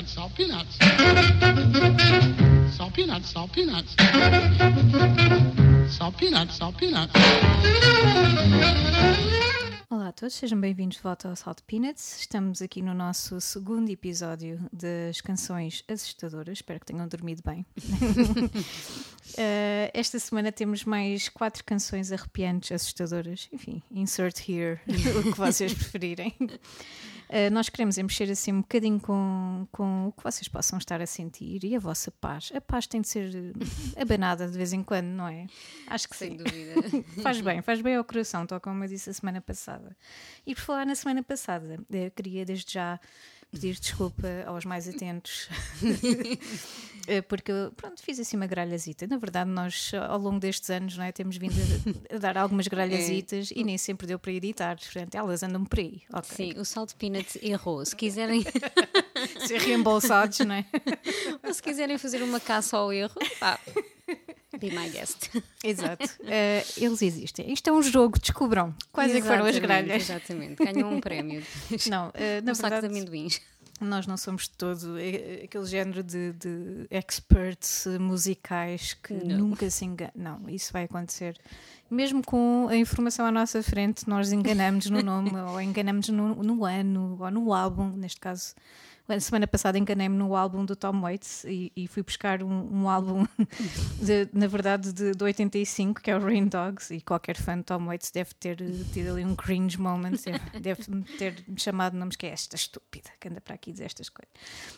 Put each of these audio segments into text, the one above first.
peanuts, peanuts. Salt peanuts, salt peanuts. Salt peanuts, salt peanuts. Olá a todos, sejam bem-vindos de volta ao Salt Peanuts. Estamos aqui no nosso segundo episódio das canções assustadoras. Espero que tenham dormido bem. Uh, esta semana temos mais quatro canções arrepiantes, assustadoras. Enfim, insert here o que vocês preferirem. Uh, nós queremos é mexer assim um bocadinho com, com o que vocês possam estar a sentir e a vossa paz. A paz tem de ser abanada de vez em quando, não é? Acho que Sem sim. dúvida. faz bem, faz bem ao coração, tal como eu disse a semana passada. E por falar na semana passada, eu queria desde já pedir desculpa aos mais atentos, eh, porque pronto, fiz assim uma gralhazita. Na verdade, nós ao longo destes anos não é, temos vindo a, a dar algumas gralhazitas é. e nem sempre deu para editar, portanto, elas andam por aí. Okay. Sim, o Salt Peanut errou. Se quiserem ser reembolsados, não é? Ou se quiserem fazer uma caça ao erro, pá. Be my guest. Exato. Uh, eles existem. Isto é um jogo, descubram. Quais é foram as gralhas? Exatamente. Ganham um prémio. Não, uh, na um verdade, saco de amendoins. Nós não somos de todo é, aquele género de, de experts musicais que não. nunca se enganam. Não, isso vai acontecer. Mesmo com a informação à nossa frente, nós enganamos no nome, ou enganamos no, no ano, ou no álbum, neste caso a semana passada enganei-me no álbum do Tom Waits e, e fui buscar um, um álbum, de, na verdade, de, de 85, que é o Rain Dogs, e qualquer fã de Tom Waits deve ter tido ali um cringe moment, deve, ter chamado nomes que é esta estúpida, que anda para aqui dizer estas coisas.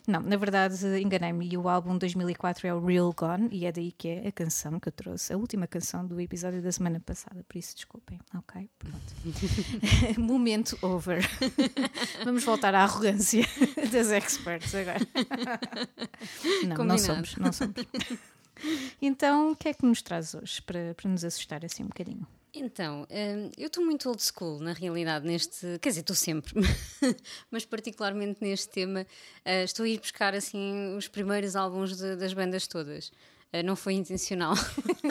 Não, na verdade, enganei-me, e o álbum de 2004 é o Real Gone, e é daí que é a canção que eu trouxe, a última canção do episódio da semana passada, por isso desculpem, ok? Pronto. Momento over. Vamos voltar à arrogância das experts agora. não, Combinado. não somos, não somos. Então, o que é que nos traz hoje para, para nos assustar assim um bocadinho? Então, hum, eu estou muito old school na realidade neste, quer dizer, estou sempre, mas particularmente neste tema, eh, estou a ir buscar assim os primeiros álbuns de, das bandas todas. Uh, não foi intencional,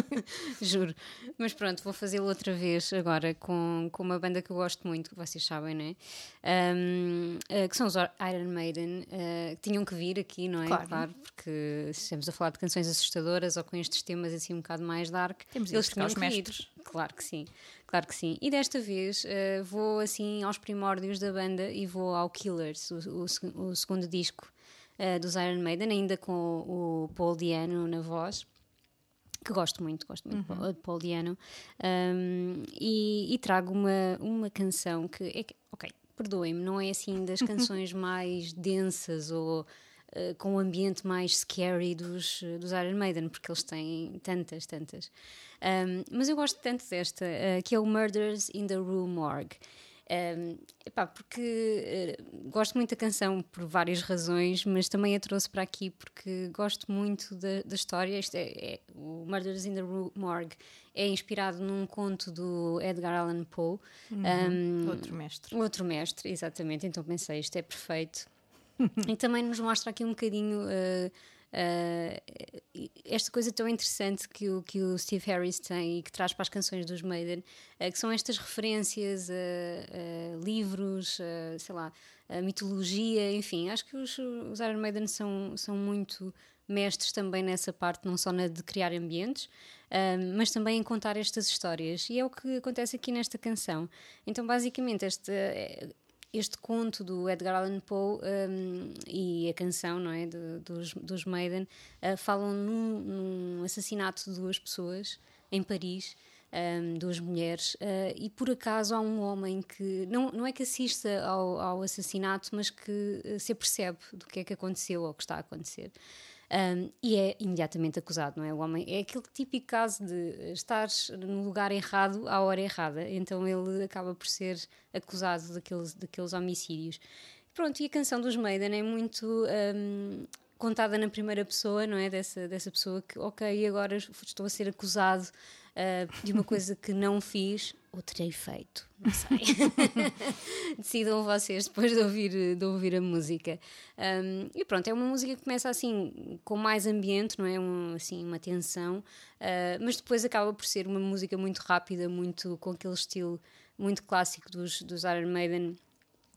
juro. Mas pronto, vou fazê-lo outra vez agora com, com uma banda que eu gosto muito, que vocês sabem, não é? Um, uh, que são os Iron Maiden, uh, que tinham que vir aqui, não é? Claro. claro. porque estamos a falar de canções assustadoras ou com estes temas assim um bocado mais dark. Temos eles tinham os mestres. Claro que sim, claro que sim. E desta vez vou assim aos primórdios da banda e vou ao Killers, o, o, o segundo disco uh, dos Iron Maiden, ainda com o, Paul Diano na voz que gosto muito, gosto muito uhum. de Paul Diano, um, e, e, trago uma, uma canção que é ok, perdoem-me, não é assim das canções mais densas ou uh, com o ambiente mais scary dos, dos Iron Maiden, porque eles têm tantas, tantas. Um, mas eu gosto tanto desta, uh, que é o Murders in the Rue Morgue. Um, epá, porque uh, gosto muito da canção por várias razões, mas também a trouxe para aqui porque gosto muito da, da história. Isto é, é, o Murders in the Morgue é inspirado num conto do Edgar Allan Poe. Uhum. Um, outro mestre. Outro mestre, exatamente. Então pensei, isto é perfeito. e também nos mostra aqui um bocadinho. Uh, Uh, esta coisa tão interessante que o, que o Steve Harris tem e que traz para as canções dos Maiden, uh, que são estas referências a, livros, a, sei lá, a mitologia, enfim, acho que os, os Iron Maiden são, são muito mestres também nessa parte, não só na de criar ambientes, uh, mas também em contar estas histórias. E é o que acontece aqui nesta canção. Então, basicamente, esta, este conto do Edgar Allan Poe um, e a canção não é, dos, dos Maiden uh, falam num, num, assassinato de duas pessoas em Paris, um, duas mulheres, uh, e por acaso há um homem que não, não é que assista ao, ao assassinato, mas que uh, se apercebe do que é que aconteceu ou que está a acontecer. Um, e é imediatamente acusado, não é? O homem é aquele típico caso de estar no lugar errado à hora errada, então ele acaba por ser acusado daqueles, daqueles homicídios. Pronto, e a canção dos Maiden é muito um, contada na primeira pessoa, não é? Dessa, dessa pessoa que, ok, agora estou a ser acusado uh, de uma coisa que não fiz ou terei feito, não sei. Decidam vocês depois de ouvir, de ouvir a música. Um, e pronto, é uma música que começa assim com mais ambiente, não é? Um, assim, uma tensão, uh, mas depois acaba por ser uma música muito rápida, muito com aquele estilo muito clássico dos, dos Iron Maiden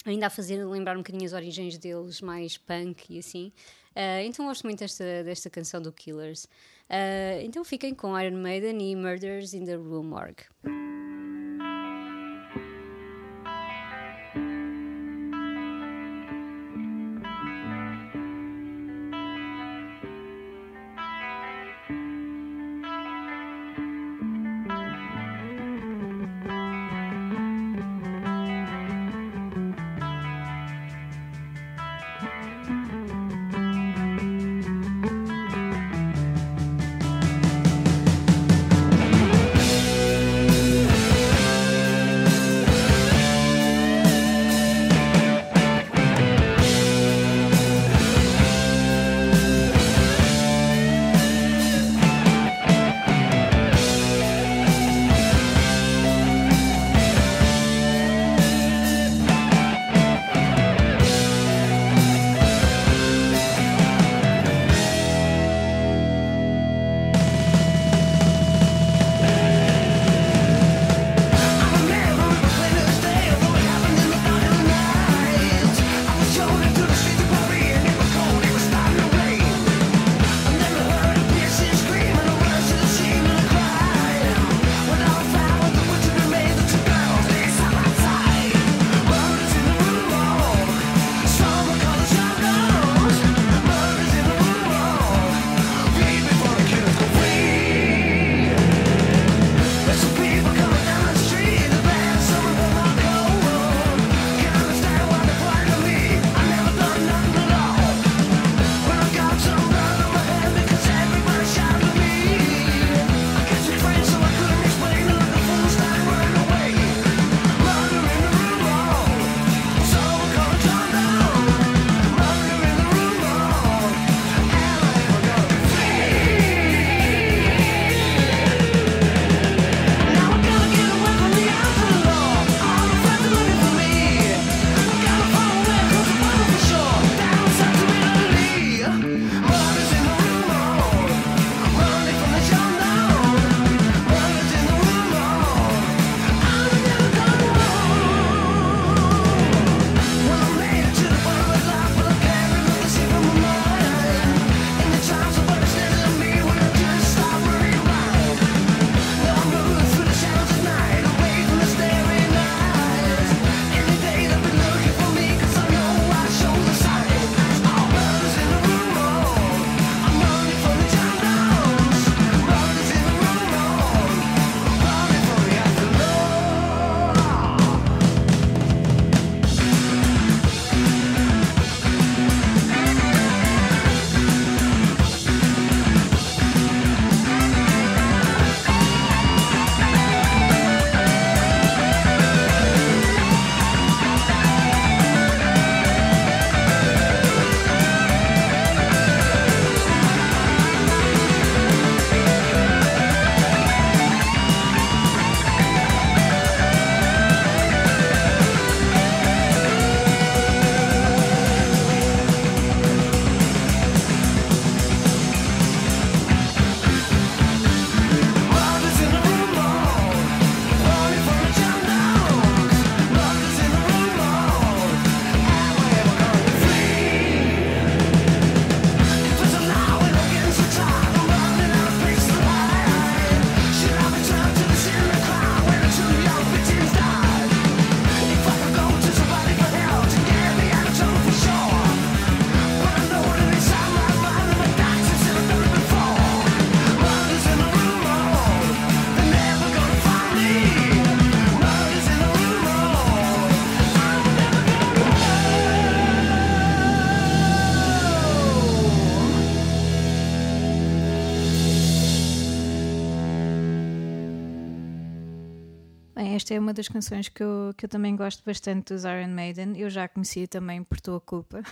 ainda a fazer lembrar um bocadinho as origens deles, mais punk e assim. Uh, então gosto muito desta, desta canção do Killers. Uh, então fiquem com Iron Maiden e Murders in the Rue Morgue. Esta é uma das canções que eu, que eu também gosto bastante dos Iron Maiden. Eu já conhecia também por tua culpa,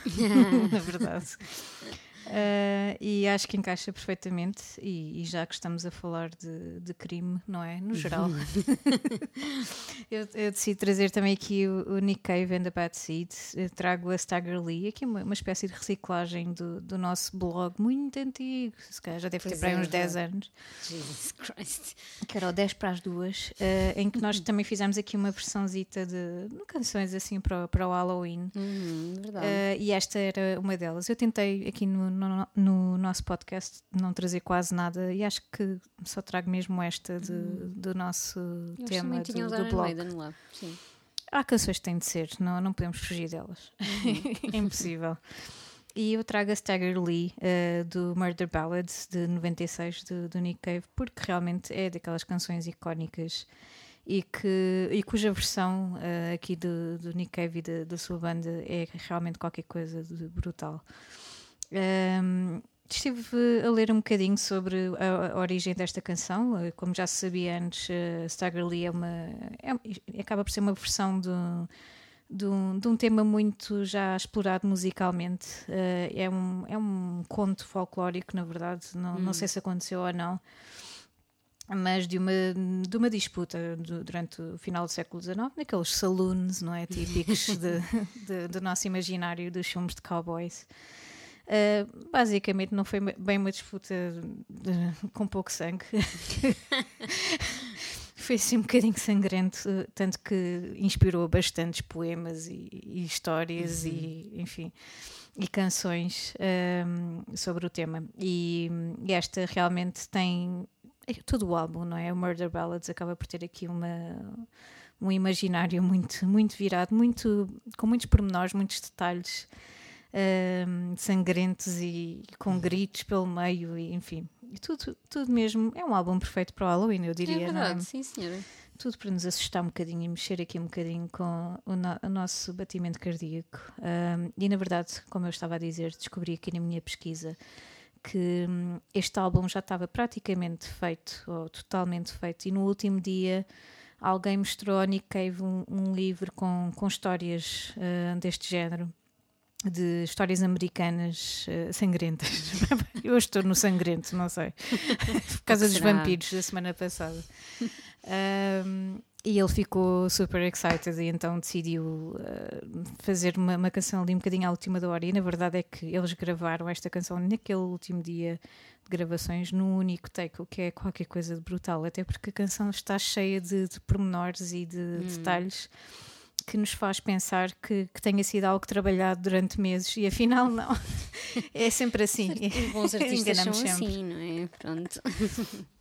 na verdade. Uh, e acho que encaixa perfeitamente. E, e, já que estamos a falar de, de crime, não é? No geral, eu, eu, decidi trazer também aqui o, o Nick Cave and the Bad Seed. Eu trago a Stagger Lee, aqui uma, uma espécie de reciclagem do, do nosso blog muito antigo. Se calhar já deve pois ter para é, uns 10 anos. Jesus Christ. Que era o 10 para as duas, uh, em que nós também fizemos aqui uma versãozita de, canções assim para, para o Halloween. Uhum, verdade. Uh, e esta era uma delas. Eu tentei aqui no, no, no, nosso podcast não trazer quase nada e acho que só trago mesmo esta de, uhum. do nosso Eu tema do, do blog. Lá. Sim. Há canções que têm de ser, não, não podemos fugir delas. Uhum. é impossível. E eu trago a Stagger Lee uh, do Murder Ballads de 96 do, do Nick Cave, porque realmente é daquelas canções icónicas e, que, e cuja versão uh, aqui do, do Nick Cave e da sua banda é realmente qualquer coisa de brutal. Um, estive a ler um bocadinho sobre a, origem desta canção. Eh, como já se sabia antes, uh, Stagger Lee é uma, é, acaba por ser uma versão de, de, um, de um tema muito já explorado musicalmente. Uh, é, um, é um conto folclórico, na verdade. Não, hum. não sei se aconteceu ou não mas de uma, de uma disputa do, durante o final do século XIX, naqueles saloons, não é? Típicos de, de, do nosso imaginário dos filmes de cowboys. Uh, basicamente não foi bem uma disputa de, com pouco sangue. foi assim um bocadinho sangrento, tanto que inspirou bastantes poemas e, e histórias uhum. e, enfim, e canções um, ah, sobre o tema. E, e esta realmente tem é todo o álbum, não é? O Murder Ballads acaba por ter aqui uma, um imaginário muito, muito virado, muito, com muitos pormenores, muitos detalhes sangrentos e, com gritos pelo meio, e, enfim, e tudo, tudo mesmo. É um álbum perfeito para o Halloween, eu diria. É verdade, não é? sim, senhora. Tudo para nos assustar um bocadinho e mexer aqui um bocadinho com o, no, o nosso batimento cardíaco. E na verdade, como eu estava a dizer, descobri aqui na minha pesquisa que hum, este álbum já estava praticamente feito, ou totalmente feito, e no último dia alguém mostrou ao Nick Cave um, um livro com, com histórias uh, deste género. De histórias americanas uh, sangrentas. Eu estou no sangrento, não sei. Por causa dos vampiros da semana passada. Um, E ele ficou super excited e então decidiu uh, fazer uma, uma, canção ali um bocadinho à última da hora. E na verdade é que eles gravaram esta canção naquele último dia de gravações, num único take, o que é qualquer coisa de brutal. Até porque a canção está cheia de, de pormenores e de hum. detalhes que nos faz pensar que, que, tenha sido algo trabalhado durante meses e afinal não. É sempre assim. Os bons artistas são sempre. assim, não é? Pronto.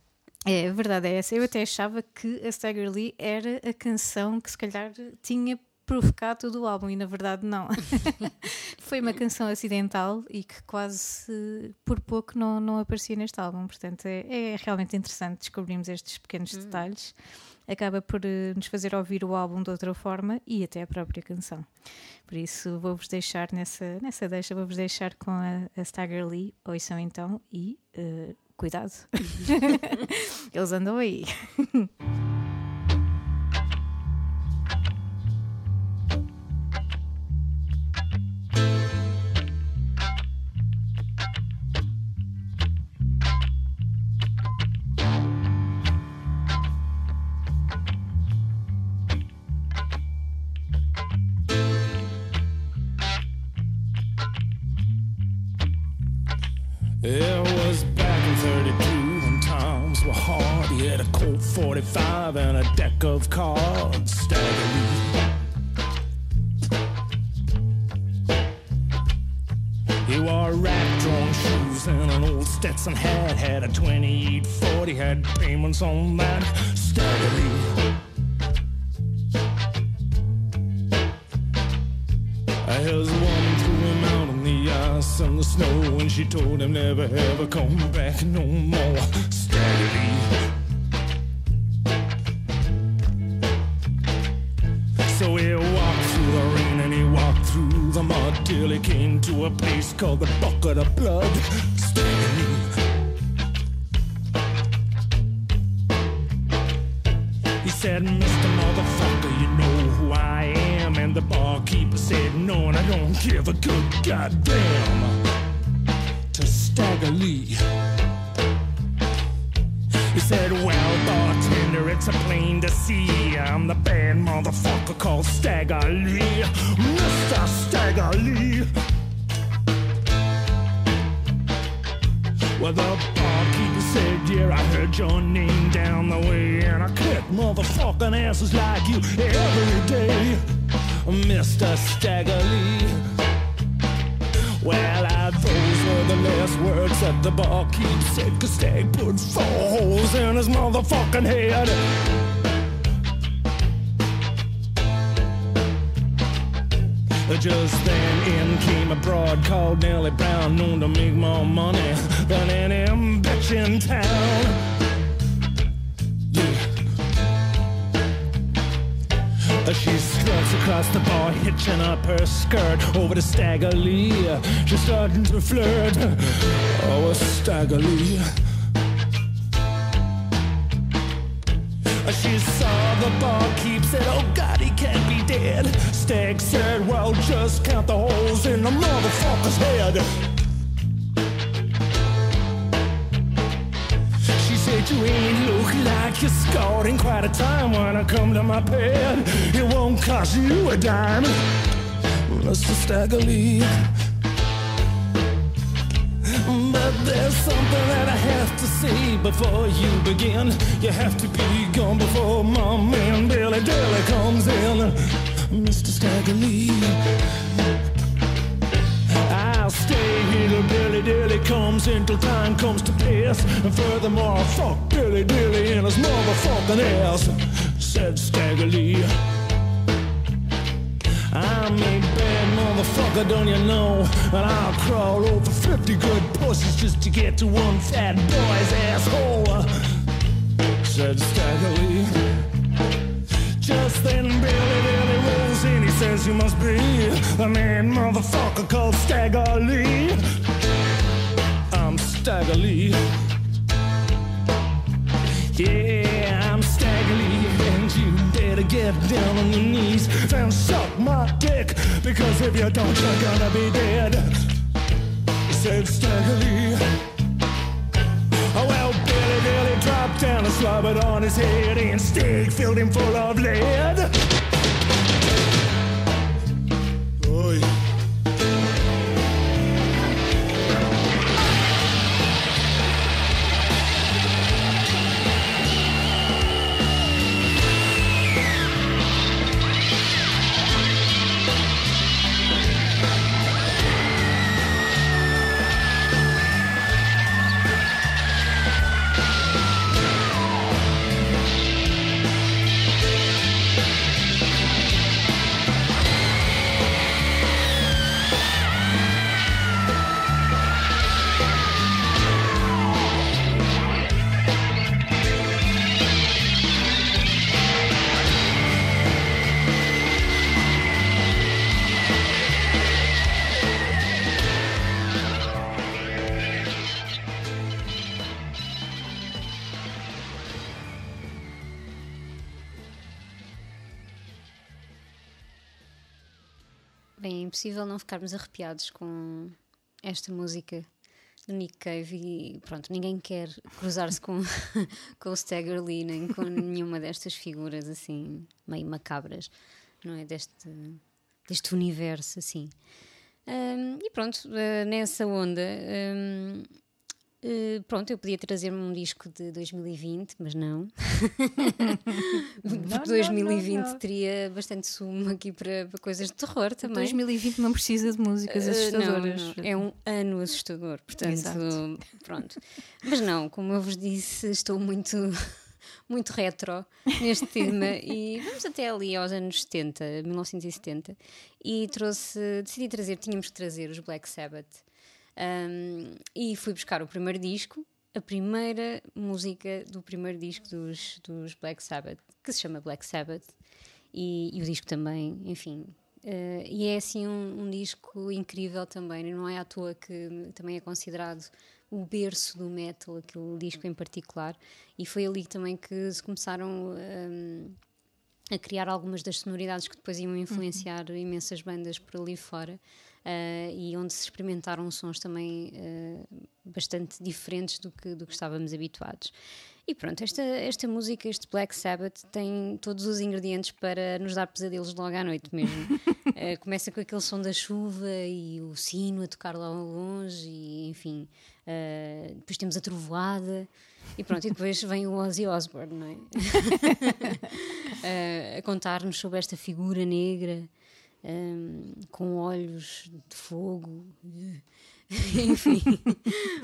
É, a verdade é essa. Eu até achava que a Stagger Lee era a canção que se calhar tinha provocado todo o álbum e na verdade não. Foi uma canção acidental e que quase por pouco não, não aparecia neste álbum. Portanto, é, é realmente interessante descobrirmos estes pequenos hum. Acaba por uh, nos fazer ouvir o álbum de outra forma e até a própria canção. Por isso, vou-vos deixar nessa, nessa deixa, vou-vos deixar com a, a Stagger Lee. Ouçam então e uh, cuidado. Eles andam aí. He Colt 45 and a deck of cards. Staggering. He wore rat drawn shoes and an old Stetson hat. Had a 2840, had payments on that. Staggering. His woman threw him out on the ice and the snow, and she told him never ever come back no more. A place called the Bucket of Blood. Well, the barkeeper said, Yeah, I heard your name down the way. And I kick motherfucking asses like you every day. Mr. Stagger Lee. Well, I, those were the last words that the barkeep said. Cause Stag put four holes in his motherfucking head. Just then in came a broad called Nellie Brown, known to make more money than any bitch in town. Yeah. She struts across the bar, hitching up her skirt over to Stagger. She's starting to flirt. Oh, a. She saw the barkeep, said, Oh God, he can't be dead. Stag said, Well, just count the holes in the motherfucker's head. She said, You ain't look like you're scored in quite a time when I come to my bed. It won't cost you a dime, Mr. Stagger Lee. There's something that I have to say before you begin. You have to be gone before my man Billy Dilly comes in. Mr. Stagger Lee. I'll stay here till Billy Dilly comes until time comes to pass. And furthermore, I'll fuck Billy Dilly in his motherfucking ass, said Stagger Lee. I'm a bad motherfucker, don't you know? And I'll crawl over 50 good pussies just to get to one fat boy's asshole. Said Stagger Lee. Just then Billy Billy rolls in, he says you must be the man motherfucker called Stagger Lee. I'm Stagger Lee. Yeah, get down on your knees and suck my dick, because if you don't, you're gonna be dead. Said Stagger Lee. Oh, well, Billy Billy dropped down and slobbered on his head, and Stig filled him full of lead. Bem, é impossível não ficarmos arrepiados com esta música do Nick Cave e pronto, ninguém quer cruzar-se com, com o Stagger Lee nem com nenhuma destas figuras assim meio macabras, não é? Deste, deste universo assim. Hum, e pronto, eh, nessa onda, hum, eh, pronto, eu podia trazer-me um disco de 2020, mas não. Porque não, 2020 não, não. teria bastante sumo aqui para, para coisas de terror também. 2020 não precisa de músicas Uh, assustadoras. é um ano assustador, portanto, Exato. pronto. Mas não, como eu vos disse, estou muito, muito retro neste tema e vamos até ali aos anos 70, 1970, e trouxe, decidi trazer, tínhamos que trazer os Black Sabbath. Um, e fui buscar o primeiro disco, a primeira música do primeiro disco dos, dos Black Sabbath, que se chama Black Sabbath, e, e o disco também, enfim. eh, e é assim um, um disco incrível também, não é à toa que também é considerado o berço do metal, aquele disco em particular, e foi ali também que se começaram hum, a criar algumas das sonoridades que depois iam influenciar imensas bandas por ali fora. Uh, e onde se experimentaram sons também uh, bastante diferentes do que, do que estávamos habituados. E pronto, esta, esta música, este Black Sabbath, tem todos os ingredientes para nos dar pesadelos logo à noite mesmo. uh, começa com aquele som da chuva e o sino a tocar lá ao longe, e enfim, depois temos a trovoada. E pronto, e depois vem o Ozzy Osbourne, não é? a contar-nos sobre esta figura negra um, com olhos de fogo. Enfim,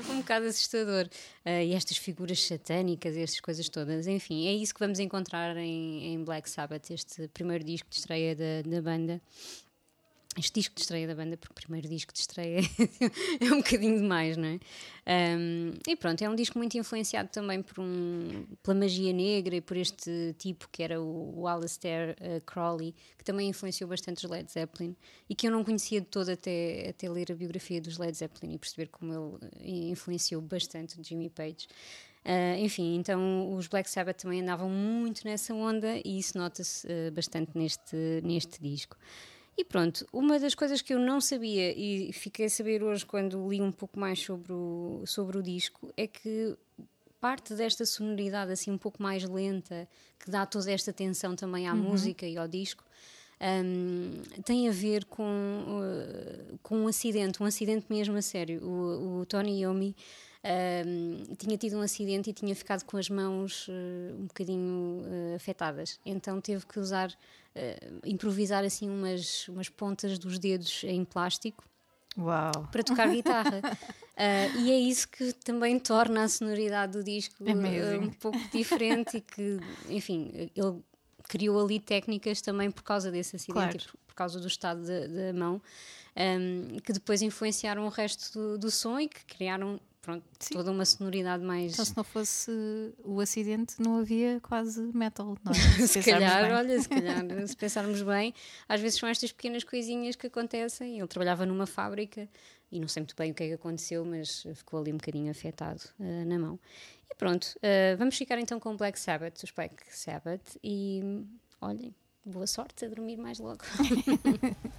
um bocado assustador. Uh, e estas figuras satânicas, estas coisas todas. Enfim, é isso que vamos encontrar em, em Black Sabbath, este primeiro disco de estreia da, da banda este disco de estreia da banda, porque o primeiro disco de estreia é um bocadinho demais, não é? Um, e pronto, é um disco muito influenciado também por um, pela magia negra e por este tipo que era o, o Alastair uh, Crowley, que também influenciou bastante os Led Zeppelin e que eu não conhecia de todo até, até ler a biografia dos Led Zeppelin e perceber como ele eh, influenciou bastante o Jimmy Page. Uh, enfim, então os Black Sabbath também andavam muito nessa onda e isso nota-se uh, bastante neste, neste disco. E pronto, uma das coisas que eu não sabia e fiquei a saber hoje quando li um pouco mais sobre o, sobre o disco é que parte desta sonoridade assim um pouco mais lenta, que dá toda esta tensão também à uhum. música e ao disco, um, tem a ver com, uh, com um acidente, um acidente mesmo a sério. O, o Tony Yomi um, tinha tido um acidente e tinha ficado com as mãos uh, um bocadinho uh, afetadas, então teve que usar uh, improvisar assim umas, umas pontas dos dedos em plástico Uau. para tocar guitarra. uh, e é isso que também torna a sonoridade do disco uh, um pouco diferente e que, enfim, ele criou ali técnicas também por causa desse acidente claro. e por, por, causa do estado da mão, um, que depois influenciaram o resto do, do som e que criaram pronto, toda uma sonoridade mais. Então, se não fosse o acidente, não havia quase metal, não é? Se, se calhar, bem. olha, se calhar, se pensarmos bem, às vezes são estas pequenas coisinhas que acontecem. Ele trabalhava numa fábrica e não sei muito bem o que é que aconteceu, mas ficou ali um bocadinho afetado uh, na mão. E pronto, uh, vamos ficar então com Black Sabbath, os Black Sabbath, e olhem, boa sorte a dormir mais logo.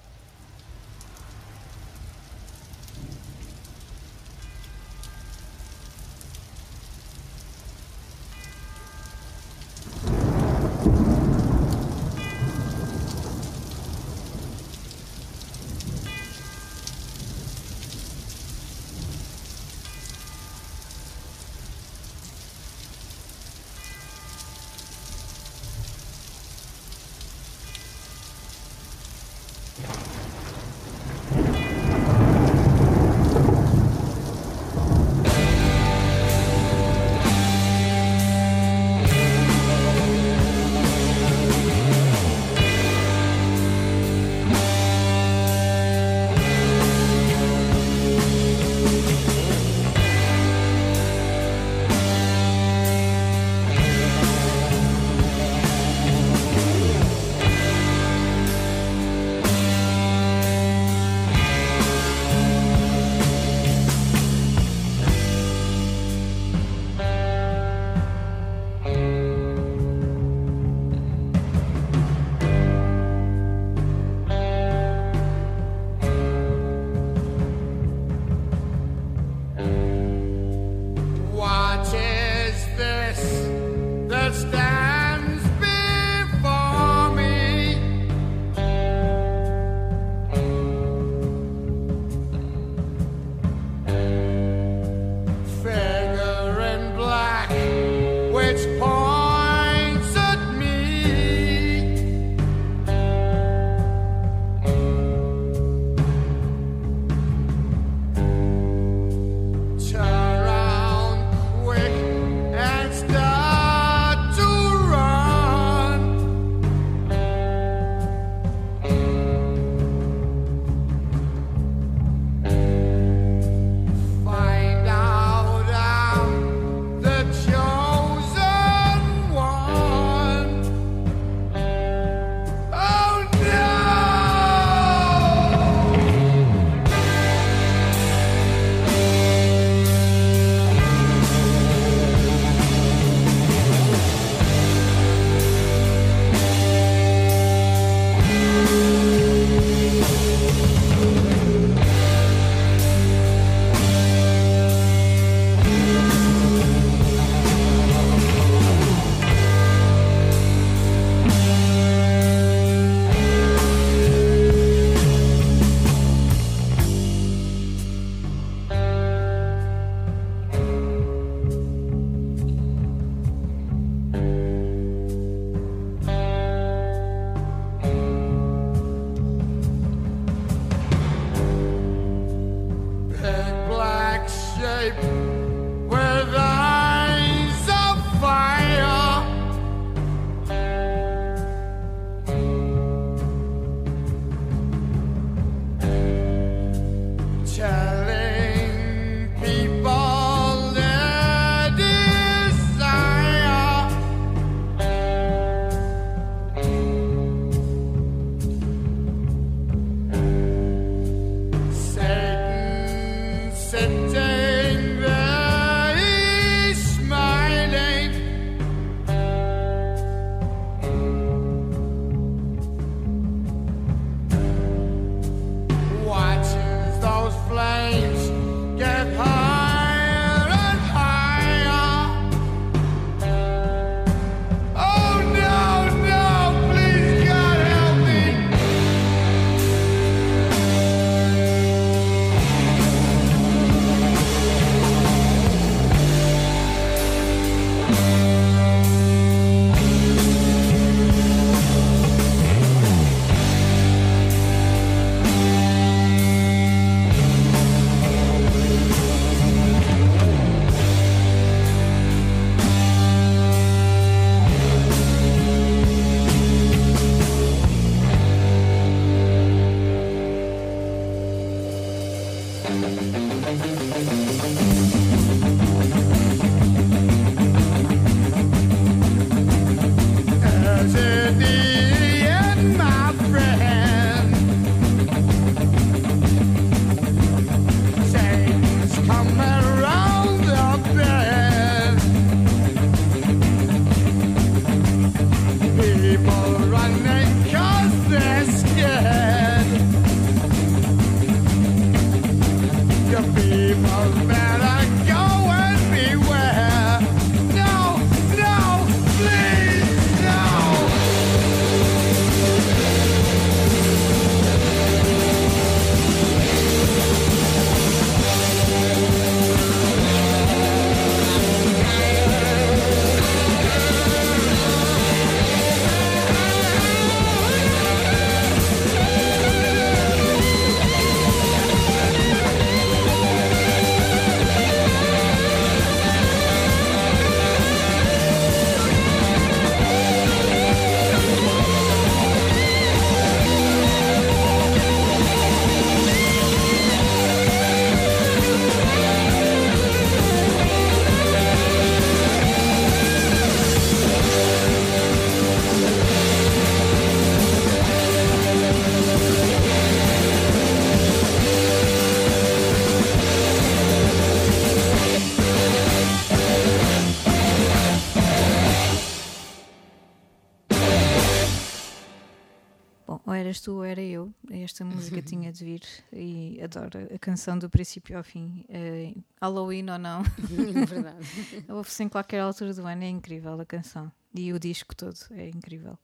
canção do princípio ao fim. Eh, Halloween ou não, Verdade. ouve-se em qualquer altura do ano, é incrível a canção. E o disco todo é incrível.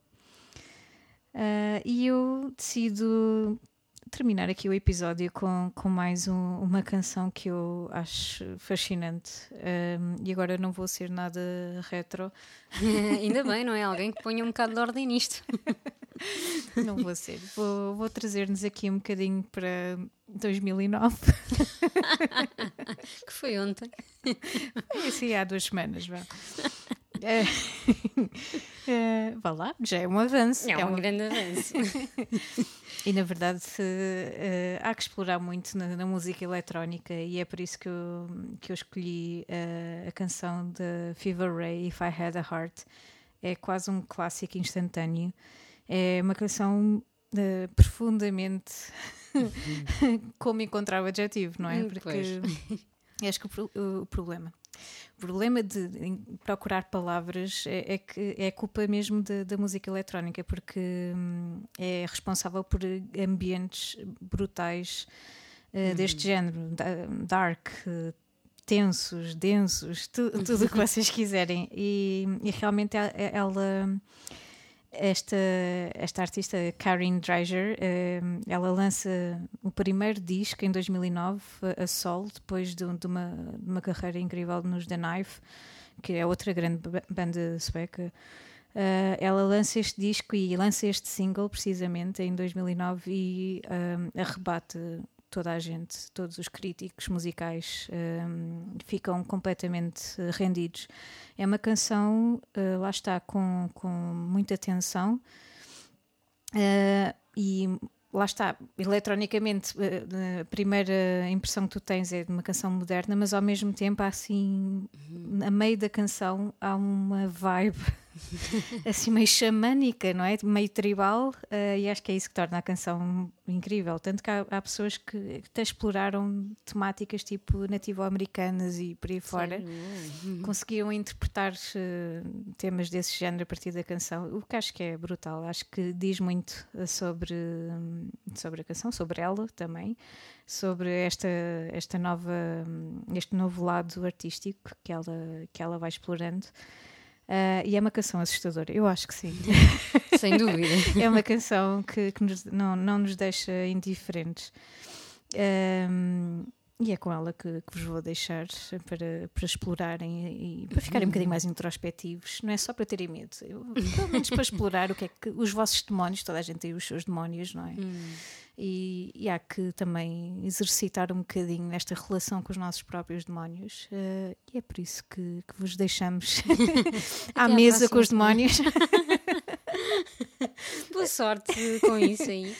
Ah, e eu decido terminar aqui o episódio com, com mais um- uma canção que eu acho fascinante. Ah, e agora não vou ser nada retro, Ainda bem, não é? Alguém que ponha um bocado de ordem nisto. não vou ser. Vou, vou trazer-nos aqui um bocadinho para 2009. Que foi ontem. Foi assim há duas semanas, vá. É, é, vá lá, já é um avanço. É um um- grande avanço. E na verdade eh, há que explorar muito na, na música eletrónica e é por isso que eu, que eu escolhi eh, a canção de Fever Ray, If I Had a Heart. É quase um clássico instantâneo. É uma canção eh, profundamente como encontrar o adjetivo, não é? Hum, Porque pois. acho que o, o- problema. O problema de procurar palavras é, é que é culpa mesmo da, da música eletrónica, porque hum, é responsável por ambientes brutais eh, deste género, da- dark, eh, tensos, densos, tu- tudo o que vocês quiserem. E, e realmente ela, esta, esta artista, Karen Dreiger, eh, ela lança o primeiro disco em 2009, a solo, depois de, de uma, de uma carreira incrível nos The Knife, que é outra grande ba- banda sueca. Eh, ela lança este disco e lança este single precisamente em 2009 e eh, arrebata toda a gente, todos os críticos musicais um, ficam completamente rendidos. É uma canção, uh, lá está, com, com muita tensão uh, e lá está, eletronicamente, a primeira impressão que tu tens é de uma canção moderna, mas ao mesmo tempo, há assim, a meio da canção, há uma vibe assim meio xamânica, não é? Meio tribal, uh, e acho que é isso que torna a canção incrível. Tanto que há, há pessoas que até exploraram temáticas tipo nativo-americanas e por aí fora, Uhum. conseguiam interpretar uh, temas desse género a partir da canção, o que acho que é brutal. Acho que diz muito uh, sobre, um, sobre a canção, sobre ela também, sobre esta, esta nova, um, este novo lado artístico que ela, que ela vai explorando. Uh, e é uma canção assustadora, eu acho que sim. Sem dúvida. é uma canção que, que nos, não, não nos deixa indiferentes. Um, e é com ela que, que, vos vou deixar para, para explorarem e, para ficarem um bocadinho mais introspectivos. Não é só para terem medo, eu, pelo menos para explorar o que é que os vossos demónios, toda a gente tem os seus demónios, não é? Hum. E, e, há que também exercitar um bocadinho nesta relação com os nossos próprios demónios. Uh, e é por isso que, que vos deixamos à mesa com os demónios. Boa sorte com isso aí.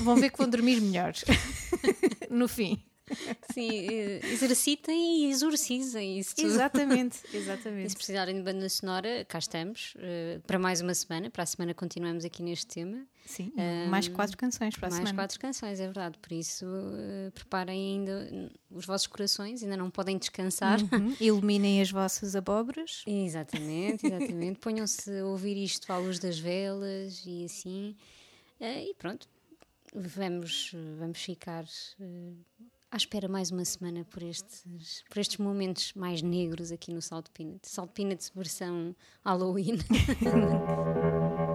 Vão ver que vão dormir melhor no fim. Sim, exercitem e exorcizem isso tudo. Exatamente, exatamente. E se precisarem de banda sonora, cá estamos uh, para mais uma semana. Para a semana continuamos aqui neste tema. Sim, um, mais quatro canções para a mais semana. Mais quatro canções, é verdade. Por isso, uh, preparem ainda os vossos corações, ainda não podem descansar. Uhum. Iluminem as vossas abóboras. Exatamente, exatamente. Ponham-se a ouvir isto à luz das velas e assim. Uh, e pronto, vamos, vamos ficar à espera mais uma semana por estes, por estes momentos mais negros aqui no Salt Peanut. Salt Peanut versão Halloween.